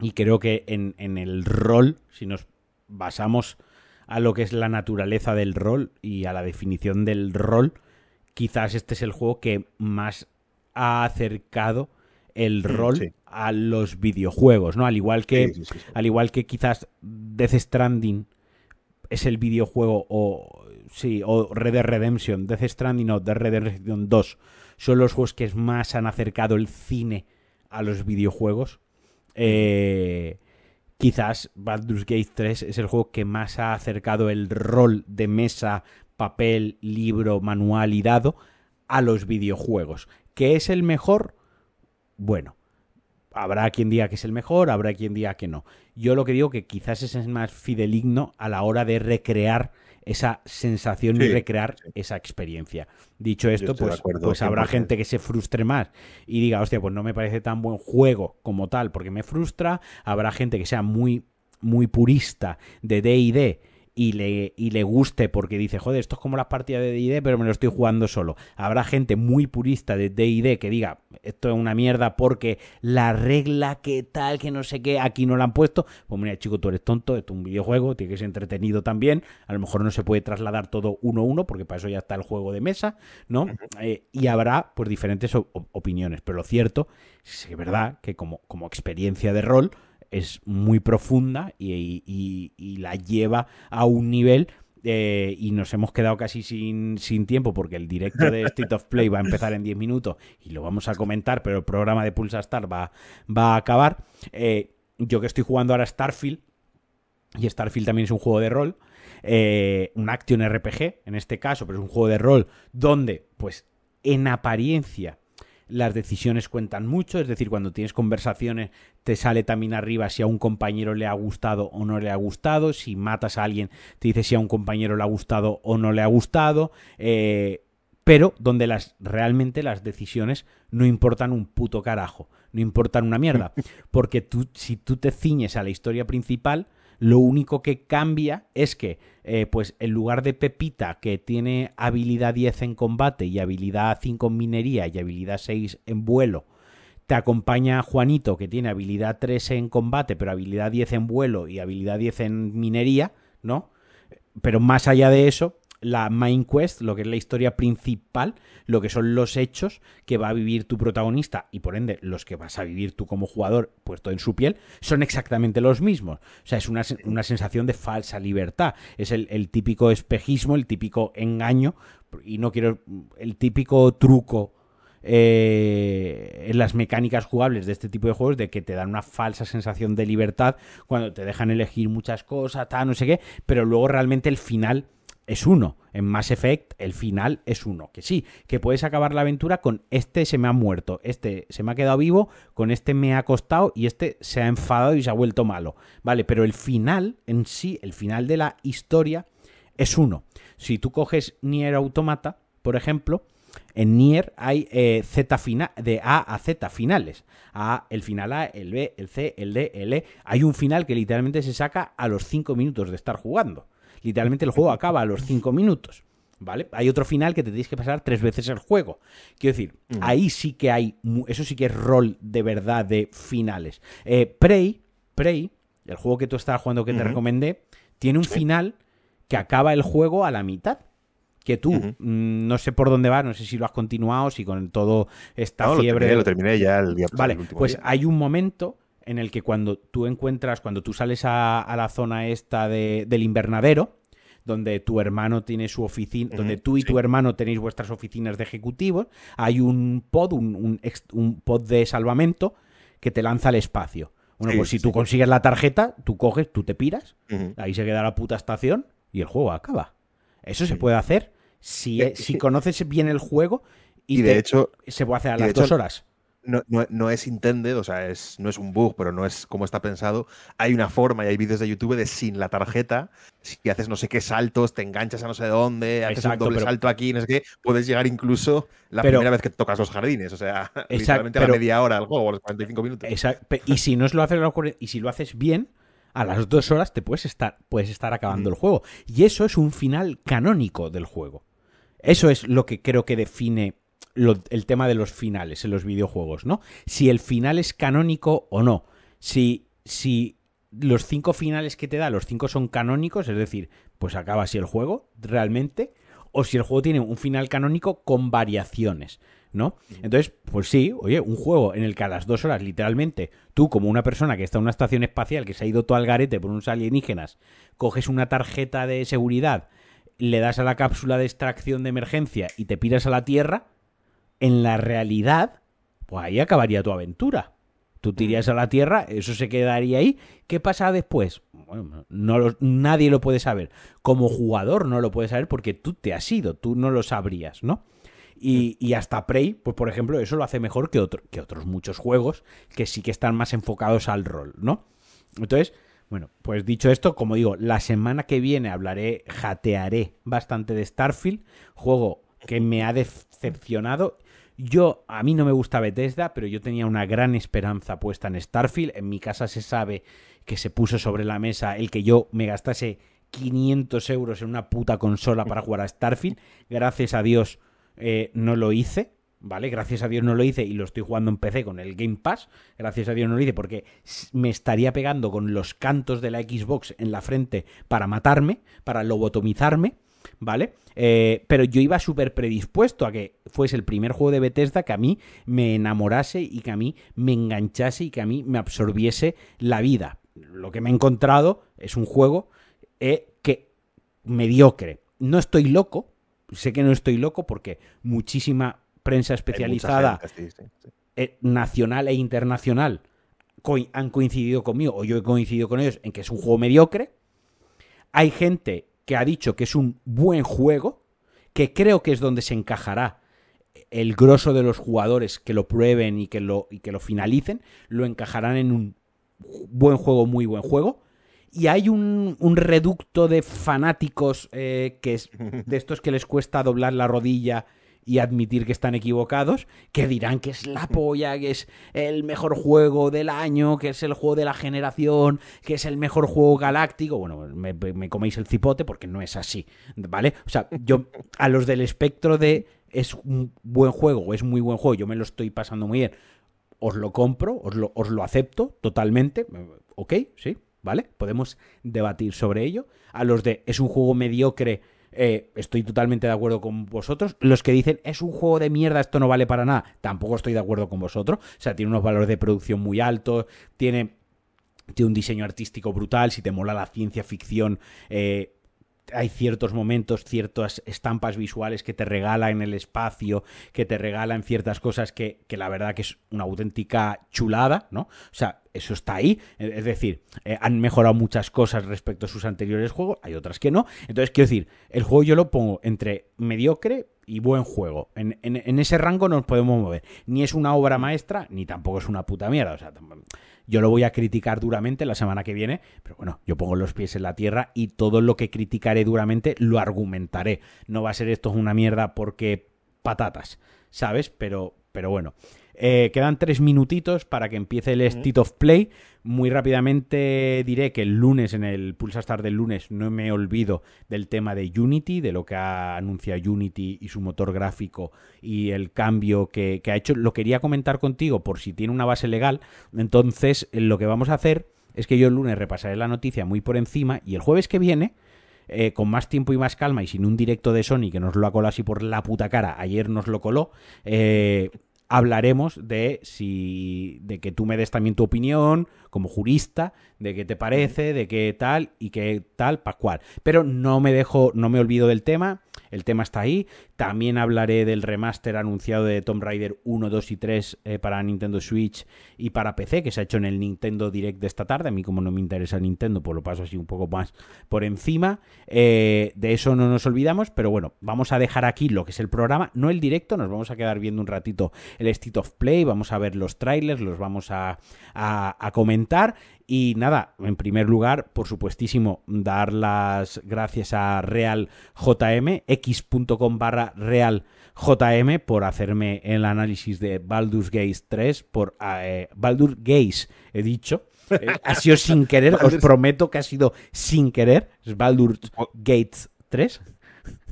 Speaker 1: Y creo que en, en el rol, si nos basamos a lo que es la naturaleza del rol y a la definición del rol, quizás este es el juego que más ha acercado el rol a los videojuegos, ¿no? Al igual que, al igual que quizás Death Stranding es el videojuego o sí, o Red Dead Redemption, Death Stranding o Dead Red Redemption 2 son los juegos que más han acercado el cine a los videojuegos. Eh, quizás Baldur's Gate 3 es el juego que más ha acercado el rol de mesa, papel, libro, manual y dado a los videojuegos. ¿Qué es el mejor? Bueno, habrá quien diga que es el mejor, habrá quien diga que no. Yo lo que digo que quizás es más fideligno a la hora de recrear esa sensación y recrear esa experiencia. Dicho esto, pues, pues habrá gente que se frustre más y diga, hostia, pues no me parece tan buen juego como tal porque me frustra. Habrá gente que sea muy, muy purista de D&D y le, y le guste porque dice, joder, esto es como las partidas de DD, pero me lo estoy jugando solo. Habrá gente muy purista de DD que diga, esto es una mierda porque la regla que tal, que no sé qué, aquí no la han puesto. Pues mira, chico, tú eres tonto, esto es un videojuego, tiene que ser entretenido también. A lo mejor no se puede trasladar todo uno a uno, porque para eso ya está el juego de mesa, ¿no? Eh, y habrá pues diferentes opiniones. Pero lo cierto es que es verdad que como, como experiencia de rol, es muy profunda y, la lleva a un nivel eh, y nos hemos quedado casi sin, tiempo porque el directo de State of Play va a empezar en 10 minutos y lo vamos a comentar, pero el programa de Pulsa Star va, va a acabar. Eh, yo que estoy jugando ahora Starfield, y Starfield también es un juego de rol, eh, un action RPG en este caso, pero es un juego de rol donde, pues, en apariencia las decisiones cuentan mucho, es decir, cuando tienes conversaciones te sale también arriba si a un compañero le ha gustado o no le ha gustado, si matas a alguien te dice si a un compañero le ha gustado o no le ha gustado, eh, pero donde las realmente las decisiones no importan un puto carajo, no importan una mierda, (laughs) porque tú si tú te ciñes a la historia principal, lo único que cambia es que, eh, pues, en lugar de Pepita, que tiene habilidad 10 en combate y habilidad 5 en minería y habilidad 6 en vuelo, te acompaña Juanito, que tiene habilidad 3 en combate, pero habilidad 10 en vuelo y habilidad 10 en minería, ¿no? Pero más allá de eso, la main quest, lo que es la historia principal, lo que son los hechos que va a vivir tu protagonista y por ende los que vas a vivir tú como jugador puesto en su piel, son exactamente los mismos. O sea, es una, sensación de falsa libertad. Es el, típico espejismo, el típico engaño y no quiero el típico truco. Eh, en las mecánicas jugables de este tipo de juegos de que te dan una falsa sensación de libertad cuando te dejan elegir muchas cosas, tal, no sé qué, pero luego realmente el final es uno. En Mass Effect el final es uno. Que sí, que puedes acabar la aventura con este se me ha muerto, este se me ha quedado vivo, con este me ha costado y este se ha enfadado y se ha vuelto malo. Vale, pero el final en sí, el final de la historia es uno. Si tú coges Nier Automata, por ejemplo, en Nier hay eh, Z final, de A a Z finales. A, el final A, el B, el C, el D, el E. Hay un final que literalmente se saca a los 5 minutos de estar jugando. Literalmente el juego acaba a los 5 minutos. ¿Vale? Hay otro final que te tienes que pasar tres veces el juego. Quiero decir, ahí sí que hay. Eso sí que es rol de verdad de finales. Eh, Prey, Prey, el juego que tú estabas jugando que te recomendé, tiene un final que acaba el juego a la mitad que tú mm, no sé por dónde va, no sé si lo has continuado, si con todo esta fiebre.
Speaker 2: Lo terminé, ya el día
Speaker 1: Vale, pues hay un momento en el que cuando tú encuentras, cuando tú sales a, la zona esta del invernadero, donde tu hermano tiene su oficina, donde tú y tu hermano tenéis vuestras oficinas de ejecutivos, hay un pod, un, un, pod de salvamento que te lanza al espacio. Bueno, pues si tú consigues la tarjeta, tú coges, tú te piras, ahí se queda la puta estación y el juego acaba. Eso se puede hacer si, si conoces bien el juego y, de hecho se puede hacer a las dos horas
Speaker 2: no, no, es intended, o sea, es, no es un bug, pero no es como está pensado. Hay una forma y hay vídeos de YouTube de sin la tarjeta, si haces no sé qué saltos, te enganchas a no sé dónde, haces un doble salto aquí, no sé qué, puedes llegar incluso la primera vez que tocas los jardines, o sea, (laughs) literalmente a la media hora al juego, los 45 minutos.
Speaker 1: Y si no lo haces y si lo haces bien, a las dos horas te puedes estar, puedes estar acabando el juego. Y eso es un final canónico del juego. Eso es lo que creo que define el tema de los finales en los videojuegos, ¿no? Si el final es canónico o no. Si, si los cinco finales que te da, los cinco son canónicos, es decir, pues acaba así el juego, realmente, o si el juego tiene un final canónico con variaciones, ¿no? Entonces, pues sí, oye, un juego en el que a las dos horas, literalmente, tú como una persona que está en una estación espacial, que se ha ido todo al garete por unos alienígenas, coges una tarjeta de seguridad, le das a la cápsula de extracción de emergencia y te piras a la Tierra, en la realidad, pues ahí acabaría tu aventura. Tú tirías a la Tierra, eso se quedaría ahí. ¿Qué pasa después? Bueno, no nadie lo puede saber. Como jugador no lo puedes saber porque tú te has ido, tú no lo sabrías, ¿no? Y, hasta Prey, pues por ejemplo, eso lo hace mejor que, que otros muchos juegos que sí que están más enfocados al rol, ¿no? Entonces, bueno, pues dicho esto, como digo, la semana que viene hablaré, jatearé bastante de Starfield, juego que me ha decepcionado yo, a mí no me gusta Bethesda, pero yo tenía una gran esperanza puesta en Starfield. En mi casa se sabe que se puso sobre la mesa el que yo me gastase 500 euros en una puta consola para jugar a Starfield. Gracias a Dios eh, no lo hice, ¿vale? Gracias a Dios no lo hice y lo estoy jugando en PC con el Game Pass. Gracias a Dios no lo hice porque me estaría pegando con los cantos de la Xbox en la frente para matarme, para lobotomizarme. ¿Vale? Eh, pero yo iba súper predispuesto a que fuese el primer juego de Bethesda que a mí me enamorase y que a mí me enganchase y que a mí me absorbiese la vida. Lo que me he encontrado es un juego eh, que mediocre. No estoy loco, sé que no estoy loco porque muchísima prensa especializada, eh, nacional e internacional, han coincidido conmigo, o yo he coincidido con ellos, en que es un juego mediocre. Hay gente que ha dicho que es un buen juego, que creo que es donde se encajará el grosso de los jugadores que lo prueben y que lo, y que lo finalicen, lo encajarán en un buen juego, muy buen juego. Y hay un, reducto de fanáticos eh, que es de estos que les cuesta doblar la rodilla y admitir que están equivocados, que dirán que es la polla, que es el mejor juego del año, que es el juego de la generación, que es el mejor juego galáctico. Bueno, me, coméis el cipote porque no es así, ¿vale? O sea, yo a los del espectro de es un buen juego es muy buen juego, yo me lo estoy pasando muy bien, os lo compro, os lo, os lo acepto totalmente, ok, sí, ¿vale? Podemos debatir sobre ello. A los de es un juego mediocre eh, estoy totalmente de acuerdo con vosotros. Los que dicen es un juego de mierda, esto no vale para nada, tampoco estoy de acuerdo con vosotros. O sea, tiene unos valores de producción muy altos, tiene, tiene un diseño artístico brutal. Si te mola la ciencia ficción, eh, hay ciertos momentos, ciertas estampas visuales que te regala en el espacio, que te regala en ciertas cosas que, que la verdad que es una auténtica chulada, ¿no? O sea, eso está ahí. Es decir, eh, han mejorado muchas cosas respecto a sus anteriores juegos, hay otras que no. Entonces, quiero decir, el juego yo lo pongo entre mediocre y buen juego. En, en, ese rango nos podemos mover. Ni es una obra maestra, ni tampoco es una puta mierda. O sea, yo lo voy a criticar duramente la semana que viene, pero bueno, yo pongo los pies en la tierra y todo lo que criticaré duramente lo argumentaré. No va a ser esto una mierda porque patatas, ¿sabes? Pero, pero bueno. Eh, quedan tres minutitos para que empiece el State of Play. Muy rápidamente diré que el lunes, en el Pulsa Star del lunes, no me olvido del tema de Unity, de lo que ha anunciado Unity y su motor gráfico y el cambio que, ha hecho. Lo quería comentar contigo por si tiene una base legal. Entonces, lo que vamos a hacer es que yo el lunes repasaré la noticia muy por encima y el jueves que viene. Eh, con más tiempo y más calma y sin un directo de Sony que nos lo ha colado así por la puta cara, ayer nos lo coló, eh, hablaremos de si de que tú me des también tu opinión como jurista de qué te parece, de qué tal y qué tal, pascual. Pero no me dejo, no me olvido del tema el tema está ahí. También hablaré del remaster anunciado de Tomb Raider 1, 2 y 3 eh, para Nintendo Switch y para PC, que se ha hecho en el Nintendo Direct de esta tarde. A mí como no me interesa Nintendo, pues lo paso así un poco más por encima. Eh, de eso no nos olvidamos, pero bueno, vamos a dejar aquí lo que es el programa, no el directo, nos vamos a quedar viendo un ratito el State of Play, vamos a ver los trailers, los vamos a, a comentar y nada, en primer lugar, por supuestísimo, dar las gracias a Real JM, x.com barra Real JM, por hacerme el análisis de Baldur's Gate 3, por eh, Baldur's Gate, he dicho. Eh, ha sido sin querer, os prometo que ha sido sin querer. Es Baldur's Gate 3.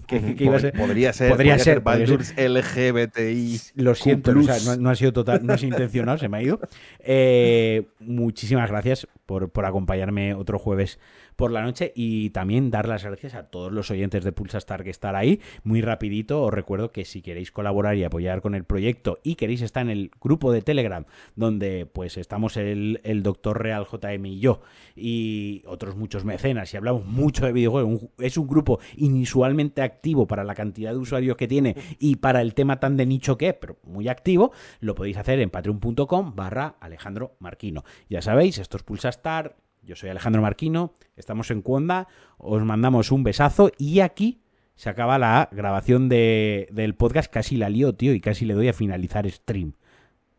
Speaker 2: Podría ser, podría, ser, Baldur's LGBTI.
Speaker 1: Lo siento, no, ha sido total, no es intencional, se me ha ido. Eh, muchísimas gracias por, por acompañarme otro jueves por la noche y también dar las gracias a todos los oyentes de Pulsa Star que están ahí. Muy rapidito, os recuerdo que si queréis colaborar y apoyar con el proyecto y queréis estar en el grupo de Telegram donde pues estamos el, doctor Real JM y yo y otros muchos mecenas y hablamos mucho de videojuegos, es un grupo inusualmente activo para la cantidad de usuarios que tiene y para el tema tan de nicho que es, pero muy activo, lo podéis hacer en patreon.com barra Alejandro Marquino. Ya sabéis, esto es Pulsa Star, yo soy Alejandro Marquino, estamos en Cuonda, os mandamos un besazo y aquí se acaba la grabación de, del podcast. Casi la lío, tío, y casi le doy a finalizar stream.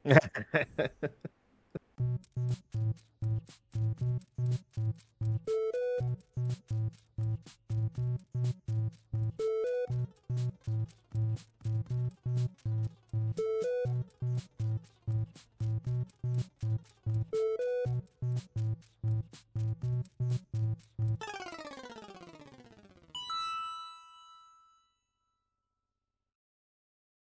Speaker 1: (laughs)